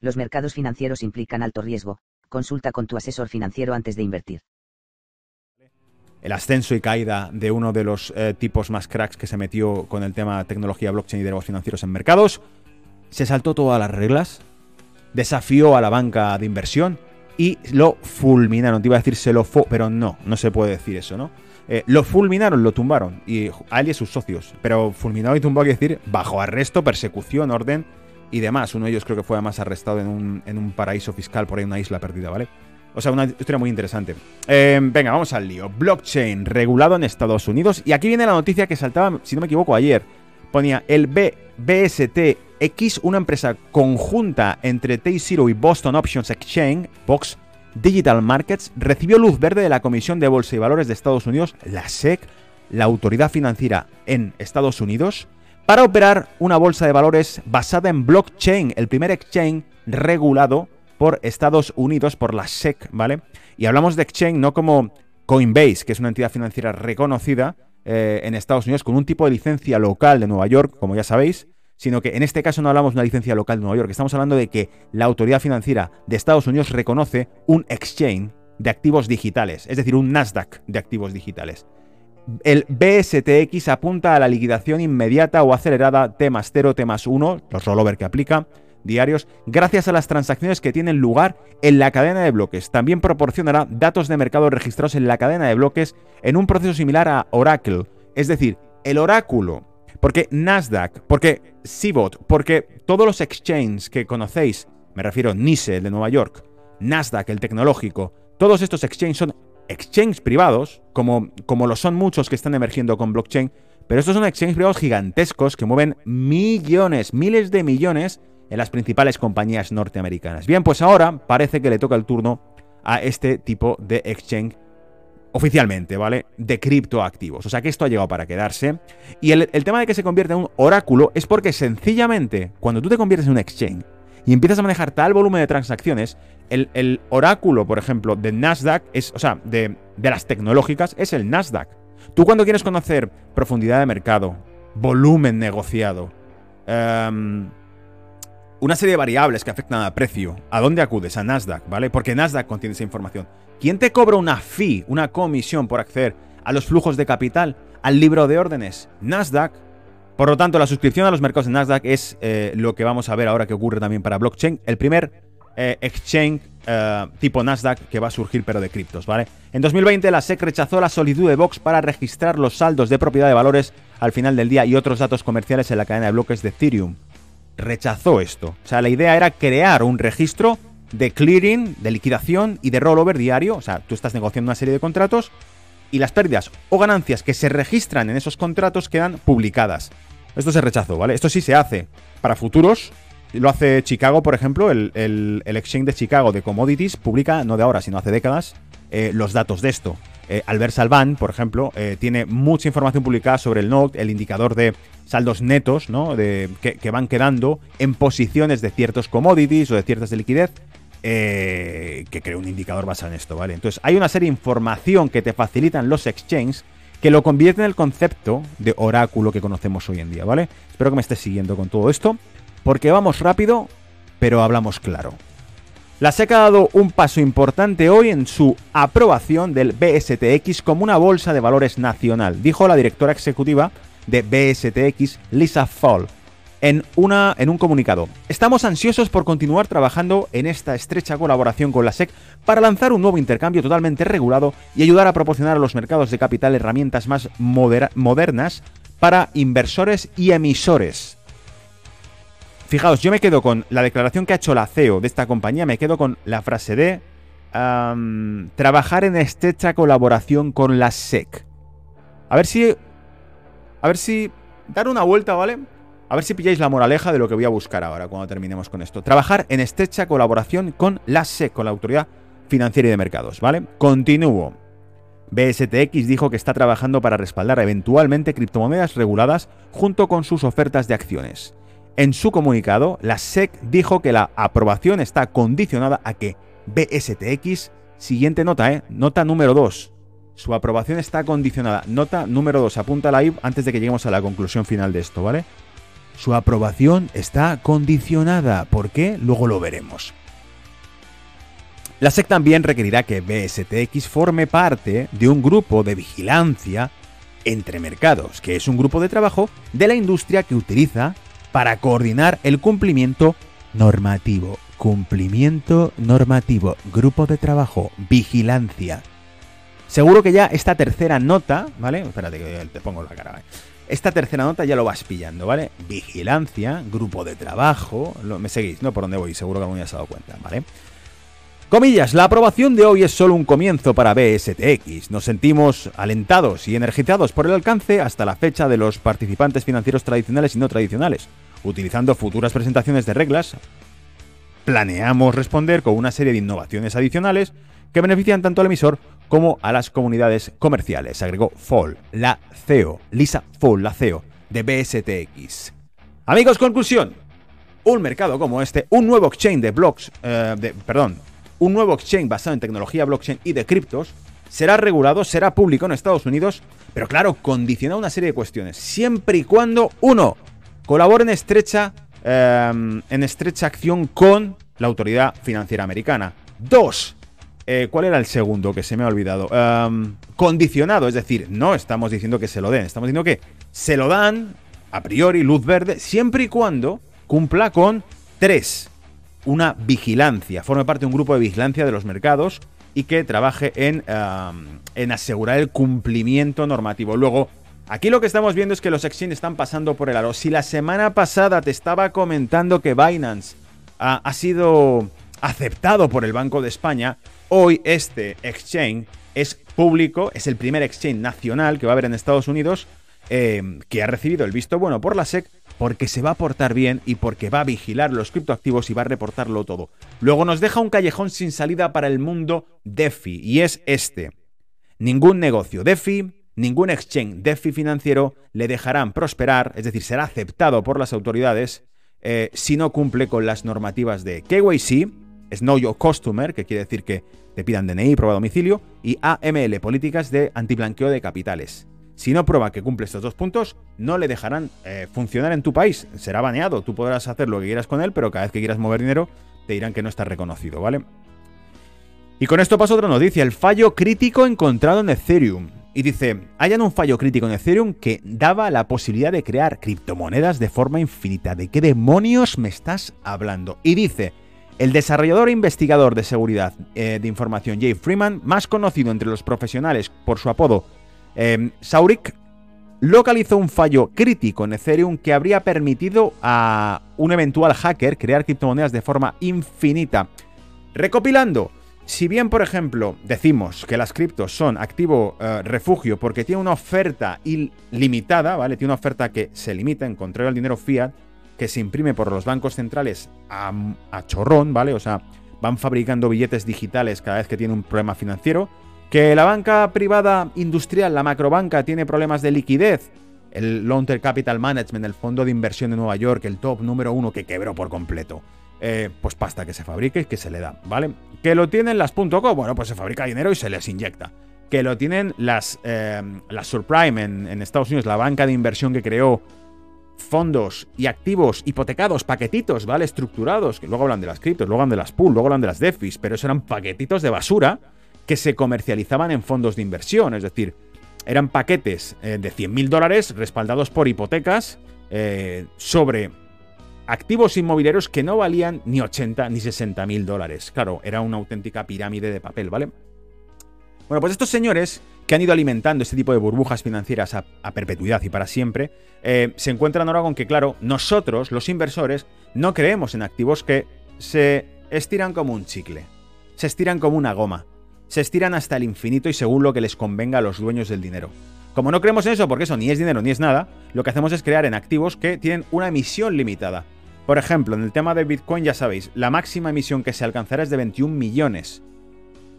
Los mercados financieros implican alto riesgo, consulta con tu asesor financiero antes de invertir. El ascenso y caída de uno de los eh, tipos más cracks que se metió con el tema tecnología, blockchain y derivos financieros en mercados, se saltó todas las reglas, desafió a la banca de inversión y lo fulminaron. Te iba a decir se lo fue, pero no, no se puede decir eso, ¿no? Eh, lo fulminaron, lo tumbaron, y a él y a sus socios. Pero fulminado y tumbado quiere decir bajo arresto, persecución, orden y demás. Uno de ellos creo que fue además arrestado en un, en un paraíso fiscal por ahí, una isla perdida, ¿vale? O sea, una historia muy interesante. Eh, venga, vamos al lío. Blockchain regulado en Estados Unidos. Y aquí viene la noticia que saltaba, si no me equivoco, ayer. Ponía el BSTX, una empresa conjunta entre T-Zero y Boston Options Exchange, Box Digital Markets, recibió luz verde de la Comisión de Bolsa y Valores de Estados Unidos, la SEC, la autoridad financiera en Estados Unidos, para operar una bolsa de valores basada en blockchain, el primer exchange regulado por Estados Unidos, por la SEC, ¿vale? Y hablamos de exchange no como Coinbase, que es una entidad financiera reconocida eh, en Estados Unidos con un tipo de licencia local de Nueva York, como ya sabéis, sino que en este caso no hablamos de una licencia local de Nueva York, estamos hablando de que la autoridad financiera de Estados Unidos reconoce un exchange de activos digitales, es decir, un Nasdaq de activos digitales. El BSTX apunta a la liquidación inmediata o acelerada T más 0, T más 1, los rollover que aplica, diarios, gracias a las transacciones que tienen lugar en la cadena de bloques. También proporcionará datos de mercado registrados en la cadena de bloques en un proceso similar a Oracle. Es decir, el oráculo, porque Nasdaq, porque CBOT, porque todos los exchanges que conocéis, me refiero a NICE, el de Nueva York, Nasdaq, el tecnológico, todos estos exchanges son exchanges privados, como, como lo son muchos que están emergiendo con blockchain, pero estos son exchanges privados gigantescos que mueven millones, miles de millones en las principales compañías norteamericanas. Bien, pues ahora parece que le toca el turno a este tipo de exchange oficialmente, ¿vale? De criptoactivos. O sea que esto ha llegado para quedarse. Y el, tema de que se convierte en un oráculo es porque sencillamente, cuando tú te conviertes en un exchange y empiezas a manejar tal volumen de transacciones, el, oráculo, por ejemplo, de Nasdaq, es, o sea, de, las tecnológicas, es el Nasdaq. Tú cuando quieres conocer profundidad de mercado, volumen negociado, em, una serie de variables que afectan al precio. ¿A dónde acudes? A Nasdaq, ¿vale? Porque Nasdaq contiene esa información. ¿Quién te cobra una fee, una comisión por acceder a los flujos de capital, al libro de órdenes? Nasdaq. Por lo tanto, la suscripción a los mercados de Nasdaq es eh, lo que vamos a ver ahora que ocurre también para blockchain. El primer eh, exchange eh, tipo Nasdaq que va a surgir pero de criptos, ¿vale? En 2020 la SEC rechazó la solicitud de Vox para registrar los saldos de propiedad de valores al final del día y otros datos comerciales en la cadena de bloques de Ethereum rechazó esto. O sea, la idea era crear un registro de clearing, de liquidación y de rollover diario. O sea, tú estás negociando una serie de contratos y las pérdidas o ganancias que se registran en esos contratos quedan publicadas. Esto se rechazó, ¿vale? Esto sí se hace para futuros. Lo hace Chicago, por ejemplo, el, exchange de Chicago de commodities publica, no de ahora, sino hace décadas, eh, los datos de esto. Eh, Albert Salvan, por ejemplo, eh, tiene mucha información publicada sobre el NOC, el indicador de saldos netos, ¿no? De, que, van quedando en posiciones de ciertos commodities o de ciertas de liquidez. Eh, que crea un indicador basado en esto, ¿vale? Entonces, hay una serie de información que te facilitan los exchanges que lo convierte en el concepto de oráculo que conocemos hoy en día, ¿vale? Espero que me estés siguiendo con todo esto, porque vamos rápido, pero hablamos claro. La SEC ha dado un paso importante hoy en su aprobación del BSTX como una bolsa de valores nacional, dijo la directora ejecutiva de BSTX, Lisa Fall, en, una, en un comunicado. Estamos ansiosos por continuar trabajando en esta estrecha colaboración con la SEC para lanzar un nuevo intercambio totalmente regulado y ayudar a proporcionar a los mercados de capital herramientas más modernas para inversores y emisores. Fijaos, yo me quedo con la declaración que ha hecho la CEO de esta compañía, me quedo con la frase de trabajar en estrecha colaboración con la SEC. A ver si... A ver si... Dar una vuelta, ¿vale? A ver si pilláis la moraleja de lo que voy a buscar ahora cuando terminemos con esto. Trabajar en estrecha colaboración con la SEC, con la Autoridad Financiera y de Mercados, ¿vale? Continúo. BSTX dijo que está trabajando para respaldar eventualmente criptomonedas reguladas junto con sus ofertas de acciones. En su comunicado, la SEC dijo que la aprobación está condicionada a que BSTX, siguiente nota, ¿eh? nota número 2, su aprobación está condicionada, nota número 2, apúntala ahí antes de que lleguemos a la conclusión final de esto, ¿vale? Su aprobación está condicionada, ¿por qué? Luego lo veremos. La SEC también requerirá que BSTX forme parte de un grupo de vigilancia entre mercados, que es un grupo de trabajo de la industria que utiliza para coordinar el cumplimiento normativo. Cumplimiento normativo, grupo de trabajo, vigilancia. Seguro que ya esta tercera nota, ¿vale? Espérate que te pongo la cara. Esta tercera nota ya lo vas pillando, ¿vale? Vigilancia, grupo de trabajo. me seguís, ¿no? Por dónde voy, seguro que me has dado cuenta, ¿vale? Comillas, la aprobación de hoy es solo un comienzo para BSTX. Nos sentimos alentados y energizados por el alcance hasta la fecha de los participantes financieros tradicionales y no tradicionales. Utilizando futuras presentaciones de reglas, planeamos responder con una serie de innovaciones adicionales que benefician tanto al emisor como a las comunidades comerciales, agregó Fall, la CEO, Lisa Fall, la CEO de BSTX. Amigos, conclusión. Un mercado como este, un nuevo exchange de blogs, eh, perdón, un nuevo exchange basado en tecnología blockchain y de criptos, será regulado, será público en Estados Unidos, pero claro, condiciona una serie de cuestiones, siempre y cuando, uno, colabore en estrecha, em, en estrecha acción con la autoridad financiera americana. Dos, eh, ¿cuál era el segundo que se me ha olvidado? Em, condicionado, es decir, no estamos diciendo que se lo den, estamos diciendo que se lo dan, a priori, luz verde, siempre y cuando cumpla con tres una vigilancia, forme parte de un grupo de vigilancia de los mercados y que trabaje en, en asegurar el cumplimiento normativo. Luego, aquí lo que estamos viendo es que los exchanges están pasando por el aro. Si la semana pasada te estaba comentando que Binance ha sido aceptado por el Banco de España, hoy este exchange es público, es el primer exchange nacional que va a haber en Estados Unidos eh, que ha recibido el visto bueno por la SEC porque se va a portar bien y porque va a vigilar los criptoactivos y va a reportarlo todo. Luego nos deja un callejón sin salida para el mundo DeFi y es este. Ningún negocio DeFi, ningún exchange DeFi financiero le dejarán prosperar, es decir, será aceptado por las autoridades eh, si no cumple con las normativas de KYC, Know Your Customer, que quiere decir que te pidan DNI, prueba domicilio, y AML, políticas de antiblanqueo de capitales. Si no prueba que cumple estos dos puntos, no le dejarán eh, funcionar en tu país. Será baneado. Tú podrás hacer lo que quieras con él, pero cada vez que quieras mover dinero, te dirán que no está reconocido, ¿vale? Y con esto pasa otra noticia, el fallo crítico encontrado en Ethereum. Y dice, hayan un fallo crítico en Ethereum que daba la posibilidad de crear criptomonedas de forma infinita. ¿De qué demonios me estás hablando? Y dice, el desarrollador e investigador de seguridad eh, de información Jay Freeman, más conocido entre los profesionales por su apodo eh, Saurik localizó un fallo crítico en Ethereum que habría permitido a un eventual hacker crear criptomonedas de forma infinita. Recopilando, si bien, por ejemplo, decimos que las criptos son activo eh, refugio porque tiene una oferta ilimitada, ¿vale? Tiene una oferta que se limita en contrario al dinero fiat, que se imprime por los bancos centrales a, chorrón, ¿vale? O sea, van fabricando billetes digitales cada vez que tiene un problema financiero. Que la banca privada industrial, la macrobanca, tiene problemas de liquidez. El Long Term Capital Management, el fondo de inversión de Nueva York, el top número uno que quebró por completo. Eh, pues pasta que se fabrique y que se le da, ¿vale? Que lo tienen las .co, bueno, pues se fabrica dinero y se les inyecta. Que lo tienen las, eh, las Surprime en Estados Unidos, la banca de inversión que creó fondos y activos hipotecados, paquetitos, ¿vale? Estructurados, que luego hablan de las criptos, luego hablan de las pool, luego hablan de las DeFis, pero esos eran paquetitos de basura que se comercializaban en fondos de inversión, es decir, eran paquetes eh, de 100.000 dólares respaldados por hipotecas eh, sobre activos inmobiliarios que no valían ni 80 ni 60 mil dólares. Claro, era una auténtica pirámide de papel, ¿vale? Bueno, pues estos señores que han ido alimentando este tipo de burbujas financieras a, perpetuidad y para siempre, eh, se encuentran ahora con que, claro, nosotros, los inversores, no creemos en activos que se estiran como un chicle, se estiran como una goma se estiran hasta el infinito y según lo que les convenga a los dueños del dinero. Como no creemos en eso, porque eso ni es dinero ni es nada, lo que hacemos es crear en activos que tienen una emisión limitada. Por ejemplo, en el tema de Bitcoin ya sabéis, la máxima emisión que se alcanzará es de 21 millones.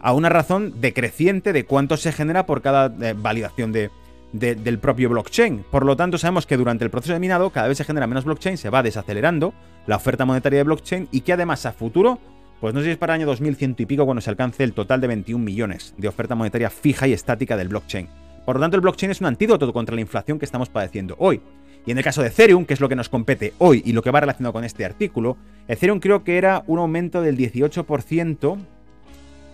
A una razón decreciente de cuánto se genera por cada eh, validación de, del propio blockchain. Por lo tanto, sabemos que durante el proceso de minado cada vez se genera menos blockchain, se va desacelerando la oferta monetaria de blockchain y que además a futuro, pues no sé si es para el año 2100 y pico cuando se alcance el total de 21 millones de oferta monetaria fija y estática del blockchain. Por lo tanto, el blockchain es un antídoto contra la inflación que estamos padeciendo hoy. Y en el caso de Ethereum, que es lo que nos compete hoy y lo que va relacionado con este artículo, Ethereum creo que era un aumento del 18%,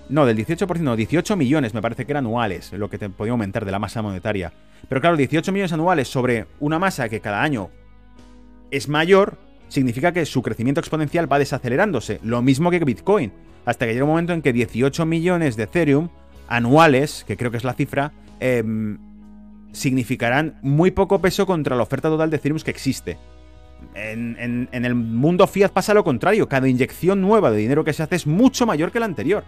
no, del 18%, no, 18 millones me parece que eran anuales, lo que te podía aumentar de la masa monetaria. Pero claro, 18 millones anuales sobre una masa que cada año es mayor, significa que su crecimiento exponencial va desacelerándose. Lo mismo que Bitcoin. Hasta que llega un momento en que 18 millones de Ethereum anuales, que creo que es la cifra, em, significarán muy poco peso contra la oferta total de Ethereum que existe. En, en, el mundo fiat pasa lo contrario. Cada inyección nueva de dinero que se hace es mucho mayor que la anterior.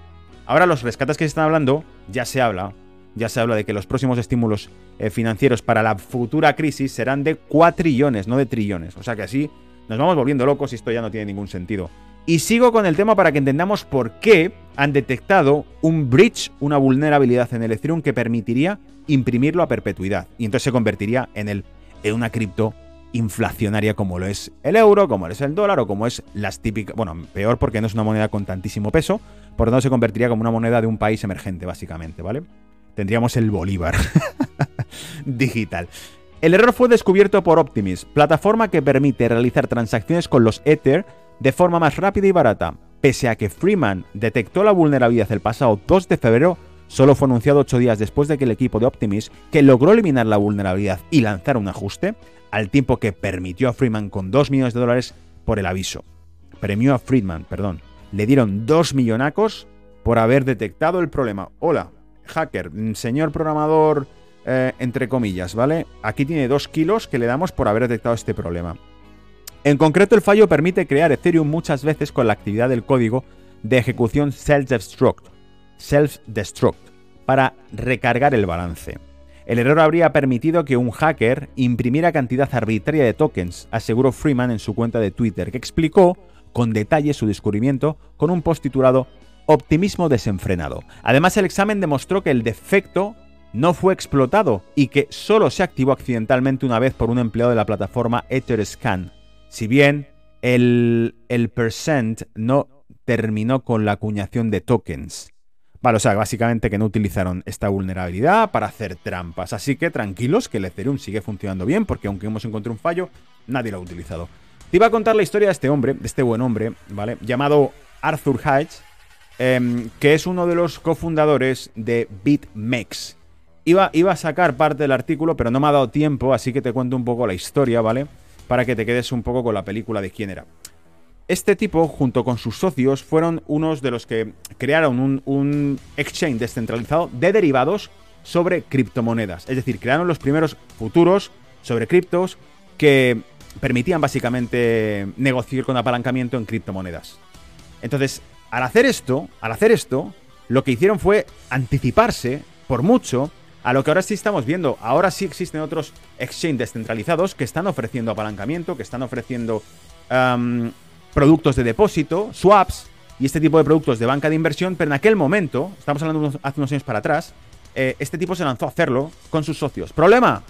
Ahora los rescates que se están hablando, ya se habla, ya se habla de que los próximos estímulos eh, financieros para la futura crisis serán de cuatrillones, no de trillones. O sea que así nos vamos volviendo locos y esto ya no tiene ningún sentido. Y sigo con el tema para que entendamos por qué han detectado un breach, una vulnerabilidad en el Ethereum que permitiría imprimirlo a perpetuidad. Y entonces se convertiría en, el, en una cripto inflacionaria como lo es el euro, como lo es el dólar o como es las típicas... Bueno, peor porque no es una moneda con tantísimo peso, por lo tanto se convertiría como una moneda de un país emergente, básicamente, ¿vale? Tendríamos el Bolívar digital. El error fue descubierto por Optimis, plataforma que permite realizar transacciones con los Ether de forma más rápida y barata. Pese a que Freeman detectó la vulnerabilidad el pasado 2 de febrero, solo fue anunciado 8 días después de que el equipo de Optimis, que logró eliminar la vulnerabilidad y lanzar un ajuste, al tiempo que permitió a Freeman con 2 millones de dólares por el aviso. Premió a Friedman, perdón, le dieron dos millonacos por haber detectado el problema. Hola, hacker, señor programador, eh, entre comillas, ¿vale? Aquí tiene dos kilos que le damos por haber detectado este problema. En concreto, el fallo permite crear Ethereum muchas veces con la actividad del código de ejecución self-destruct, self-destruct, para recargar el balance. El error habría permitido que un hacker imprimiera cantidad arbitraria de tokens, aseguró Freeman en su cuenta de Twitter, que explicó con detalle su descubrimiento con un post titulado Optimismo desenfrenado. Además, el examen demostró que el defecto no fue explotado y que solo se activó accidentalmente una vez por un empleado de la plataforma Etherscan. Si bien el, el percent no terminó con la acuñación de tokens. Vale, o sea, básicamente que no utilizaron esta vulnerabilidad para hacer trampas. Así que tranquilos que el Ethereum sigue funcionando bien porque aunque hemos encontrado un fallo, nadie lo ha utilizado. Te iba a contar la historia de este hombre, de este buen hombre, ¿vale? Llamado Arthur Hatch, em, que es uno de los cofundadores de BitMEX. Iba, iba a sacar parte del artículo, pero no me ha dado tiempo, así que te cuento un poco la historia, ¿vale? Para que te quedes un poco con la película de quién era. Este tipo, junto con sus socios, fueron unos de los que crearon un, exchange descentralizado de derivados sobre criptomonedas. Es decir, crearon los primeros futuros sobre criptos que permitían básicamente negociar con apalancamiento en criptomonedas. Entonces, al hacer esto, al hacer esto, lo que hicieron fue anticiparse por mucho a lo que ahora sí estamos viendo. Ahora sí existen otros exchanges descentralizados que están ofreciendo apalancamiento, que están ofreciendo productos de depósito, swaps y este tipo de productos de banca de inversión, pero en aquel momento, estamos hablando hace unos años para atrás, eh, este tipo se lanzó a hacerlo con sus socios. ¿Problema?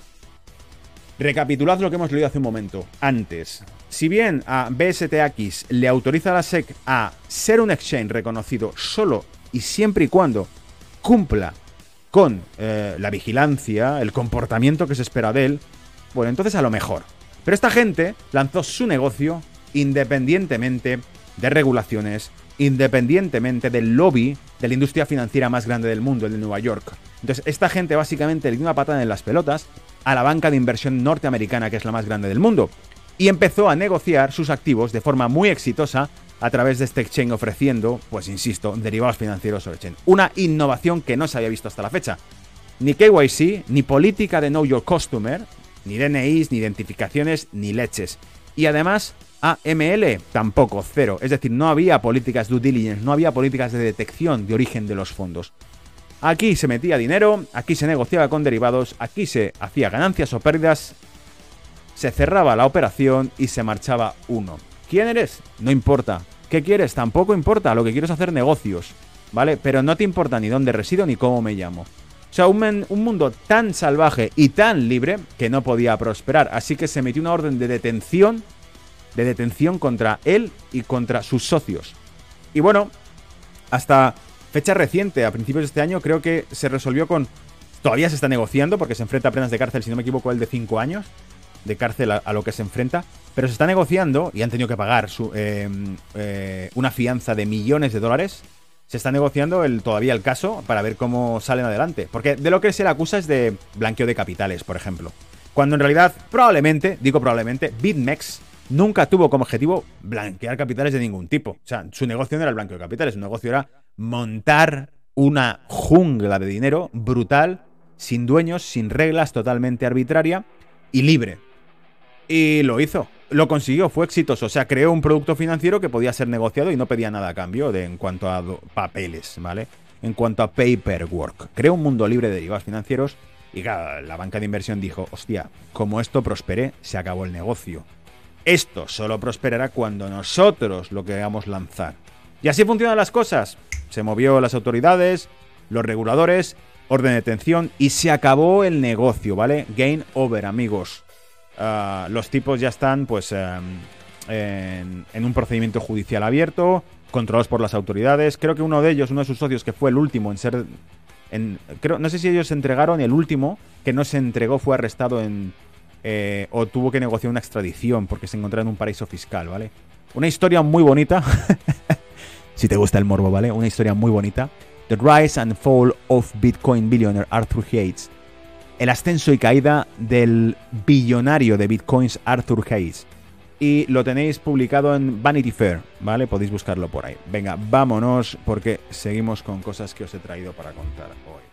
Recapitulad lo que hemos leído hace un momento. Antes, si bien a BSTX le autoriza a la SEC a ser un exchange reconocido solo y siempre y cuando cumpla con eh, la vigilancia, el comportamiento que se espera de él, bueno, entonces a lo mejor. Pero esta gente lanzó su negocio independientemente de regulaciones, independientemente del lobby de la industria financiera más grande del mundo, el de Nueva York. Entonces, esta gente básicamente le dio una patada en las pelotas a la banca de inversión norteamericana, que es la más grande del mundo, y empezó a negociar sus activos de forma muy exitosa a través de este exchange ofreciendo, pues insisto, derivados financieros sobre exchange. Una innovación que no se había visto hasta la fecha. Ni KYC, ni política de Know Your Customer, ni DNIs, ni identificaciones, ni leches. Y además, AML tampoco, cero. Es decir, no había políticas due diligence, no había políticas de detección de origen de los fondos. Aquí se metía dinero, aquí se negociaba con derivados, aquí se hacía ganancias o pérdidas, se cerraba la operación y se marchaba uno. ¿Quién eres? No importa. ¿Qué quieres? Tampoco importa. Lo que quiero es hacer negocios, ¿vale? Pero no te importa ni dónde resido ni cómo me llamo. O sea, un, un, mundo tan salvaje y tan libre que no podía prosperar. Así que se metió una orden de detención, de detención contra él y contra sus socios. Y bueno, hasta fecha reciente, a principios de este año, creo que se resolvió con... Todavía se está negociando porque se enfrenta a penas de cárcel, si no me equivoco, el de 5 años de cárcel a, lo que se enfrenta. Pero se está negociando y han tenido que pagar su, eh, eh, una fianza de millones de dólares. Se está negociando el, todavía el caso para ver cómo salen adelante. Porque de lo que se le acusa es de blanqueo de capitales, por ejemplo. Cuando en realidad, probablemente, digo probablemente, BitMEX nunca tuvo como objetivo blanquear capitales de ningún tipo. O sea, su negocio no era el blanqueo de capitales, su negocio era montar una jungla de dinero brutal, sin dueños, sin reglas, totalmente arbitraria y libre. Y lo hizo, lo consiguió, fue exitoso. O sea, creó un producto financiero que podía ser negociado y no pedía nada a cambio de, en cuanto a papeles, ¿vale? En cuanto a paperwork. Creó un mundo libre de derivados financieros y la banca de inversión dijo, hostia, como esto prospere, se acabó el negocio. Esto solo prosperará cuando nosotros lo queramos lanzar. Y así funcionan las cosas. Se movió las autoridades, los reguladores, orden de detención y se acabó el negocio, ¿vale? Game over, amigos. Ah, los tipos ya están, pues, em, en, un procedimiento judicial abierto, controlados por las autoridades. Creo que uno de ellos, uno de sus socios, que fue el último en ser... Creo, no sé si ellos se entregaron, el último que no se entregó fue arrestado en... Eh, o tuvo que negociar una extradición porque se encontraba en un paraíso fiscal, ¿vale? Una historia muy bonita. si te gusta el morbo, ¿vale? Una historia muy bonita. The Rise and Fall of Bitcoin Billionaire Arthur Hayes. El ascenso y caída del billonario de Bitcoins Arthur Hayes. Y lo tenéis publicado en Vanity Fair, ¿vale? Podéis buscarlo por ahí. Venga, vámonos porque seguimos con cosas que os he traído para contar hoy.